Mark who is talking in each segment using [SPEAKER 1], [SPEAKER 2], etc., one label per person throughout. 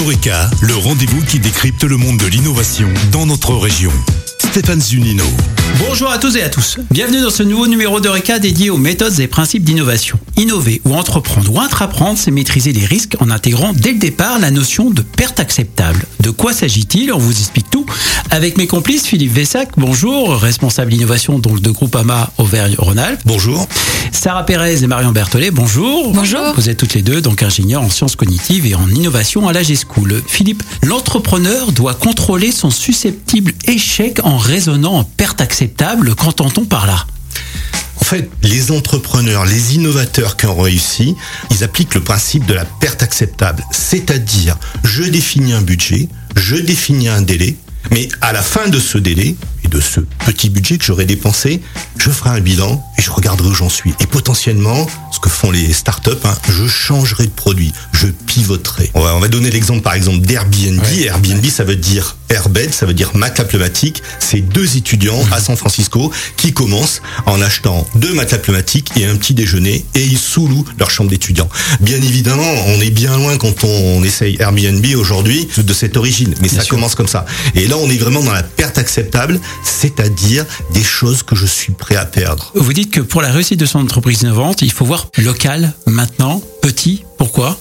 [SPEAKER 1] Eureka, le rendez-vous qui décrypte le monde de l'innovation dans notre région. Stéphane Zunino.
[SPEAKER 2] Bonjour à tous et à tous. Bienvenue dans ce nouveau numéro d'Eureka dédié aux méthodes et principes d'innovation. Innover ou entreprendre ou intraprendre, c'est maîtriser les risques en intégrant dès le départ la notion de perte acceptable. De quoi s'agit-il On vous explique tout avec mes complices Philippe Vessac, bonjour, responsable innovation donc de Groupama Auvergne-Rhône-Alpes.
[SPEAKER 3] Bonjour.
[SPEAKER 2] Sarah Pérez et Marion Berthollet, bonjour.
[SPEAKER 4] Bonjour.
[SPEAKER 2] Vous êtes toutes les deux donc ingénieurs en sciences cognitives et en innovation à la G-School. Philippe, l'entrepreneur doit contrôler son susceptible échec en raisonnant en perte acceptable. Qu'entend-on par là?
[SPEAKER 3] En fait, les entrepreneurs, les innovateurs qui ont réussi, ils appliquent le principe de la perte acceptable. C'est-à-dire, je définis un budget, je définis un délai, mais à la fin de ce délai et de ce petit budget que j'aurais dépensé, je ferai un bilan et je regarderai où j'en suis. Et potentiellement, ce que font les startups, hein, je changerai de produit, On va, on va donner l'exemple par exemple d'Airbnb. Airbnb, ça veut dire Airbed, ça veut dire matelas pneumatique. C'est deux étudiants à San Francisco qui commencent en achetant deux matelas pneumatiques et un petit déjeuner et ils sous-louent leur chambre d'étudiant. Bien évidemment, on est bien loin quand on, essaye Airbnb aujourd'hui de cette origine, mais ça
[SPEAKER 2] sûr.
[SPEAKER 3] commence comme ça. Et là, on est vraiment dans la perte acceptable, c'est-à-dire des choses que je suis prêt à perdre.
[SPEAKER 2] Vous dites que pour la réussite de son entreprise innovante, il faut voir local, maintenant, petit.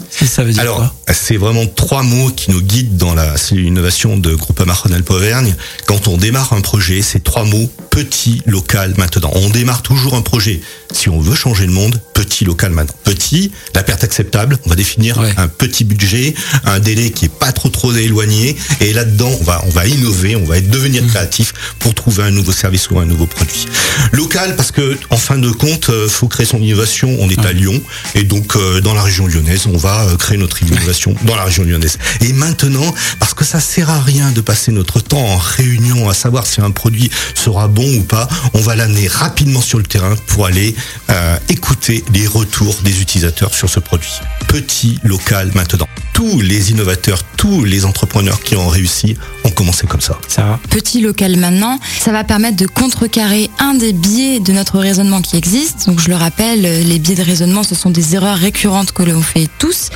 [SPEAKER 2] Ça veut dire
[SPEAKER 3] Alors, c'est vraiment trois mots qui nous guident dans la cellule innovation de Groupama Rhône-Alpes Auvergne. Quand on démarre un projet, c'est trois mots petit, local, maintenant. On démarre toujours un projet. Si on veut changer le monde, petit, local, maintenant. Petit, la perte acceptable. On va définir
[SPEAKER 2] Ouais.
[SPEAKER 3] un petit budget, un délai qui est pas trop trop éloigné. Et là-dedans, on va, on va innover, on va devenir créatif pour trouver un nouveau service ou un nouveau produit. Local, parce que, en fin de compte, euh, faut créer son innovation. On est à Lyon. Et donc, euh, dans la région lyonnaise, on va euh, créer notre innovation dans la région lyonnaise. Et maintenant, parce que ça sert à rien de passer notre temps en réunion à savoir si un produit sera bon ou pas, on va l'amener rapidement sur le terrain pour aller euh, écouter les retours des utilisateurs sur ce produit. Petit, local, maintenant. Tous les innovateurs, tous les entrepreneurs qui ont réussi ont commencé comme ça.
[SPEAKER 2] Sarah
[SPEAKER 4] Petit local maintenant, ça va permettre de contrecarrer un des biais de notre raisonnement qui existe. Donc je le rappelle, les biais de raisonnement, ce sont des erreurs récurrentes que l'on fait tous,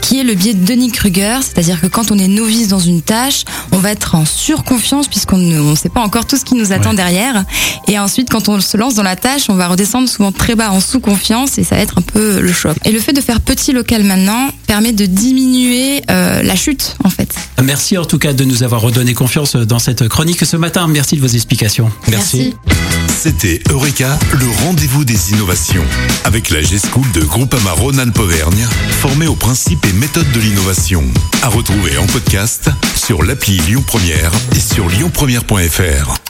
[SPEAKER 4] qui est le biais de Dunning-Kruger, c'est-à-dire que quand on est novice dans une tâche, on va être en surconfiance puisqu'on ne on sait pas encore tout ce qui nous attend
[SPEAKER 2] Ouais.
[SPEAKER 4] derrière. Et ensuite, quand on se lance dans la tâche, on va redescendre souvent très bas en sous-confiance et ça va être un peu le choc. Et le fait de faire petit local maintenant permet de diminuer euh, la chute en fait.
[SPEAKER 2] Merci en tout cas de nous avoir redonné confiance dans cette chronique ce matin. Merci de vos explications.
[SPEAKER 3] Merci.
[SPEAKER 1] C'était Eureka, le rendez-vous des innovations. Avec la G-School de Groupama Rhône-Alpes Auvergne, formée aux principes et méthodes de l'innovation. À retrouver en podcast sur l'appli Lyon Première et sur lyonpremière.fr.